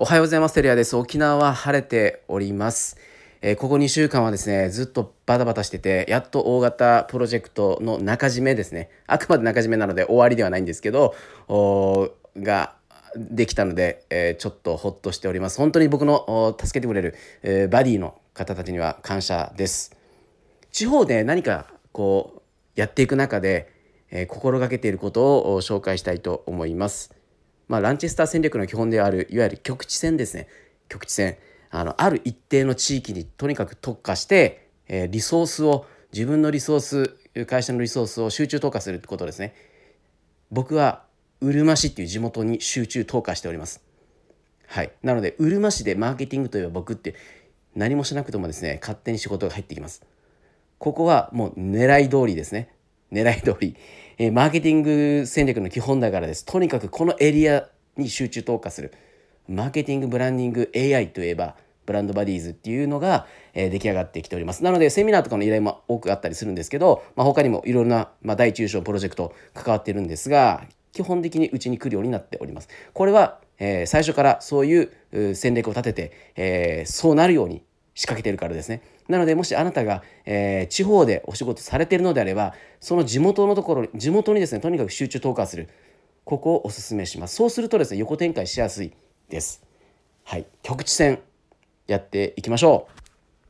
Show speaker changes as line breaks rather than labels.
おはようございます。テリアです。沖縄は晴れております。えー、ここ2週間はですね、ずっとバタバタしてて、やっと大型プロジェクトの中締めですね。あくまで中締めなので終わりではないんですけど、ができたので、えー、ちょっとほっとしております。本当に僕の助けてくれる、えー、バディの方たちには感謝です。地方で何かこうやっていく中で、えー、心がけていることを紹介したいと思います。まあ、ランチェスター戦略の基本であるいわゆる局地戦ですね。局地戦。あのある一定の地域にとにかく特化して、えー、リソースを自分のリソース会社のリソースを集中投下するってことですね。僕はうるま市っていう地元に集中投下しております。はい。なのでうるま市でマーケティングといえば僕って何もしなくてもですね勝手に仕事が入ってきます。ここはもう狙い通りですね。狙い通り、えー、マーケティング戦略の基本だからです。とにかくこのエリアに集中投下する。マーケティングブランディング AI といえばブランドバディーズっていうのが、え、出来上がってきております。なのでセミナーとかの依頼も多くあったりするんですけど、まあ、他にもいろんな、まあ、大中小プロジェクト関わってるんですが基本的にうちに来るようになっております。これは、えー、最初からそういう戦略を立てて、えー、そうなるように仕掛けてるからですね。なのでもしあなたが、えー、地方でお仕事されてるのであればその地元のところ地元にですねとにかく集中投下する。ここをお勧めします。そうするとですね横展開しやすいです。はい。局地戦やっていきましょう。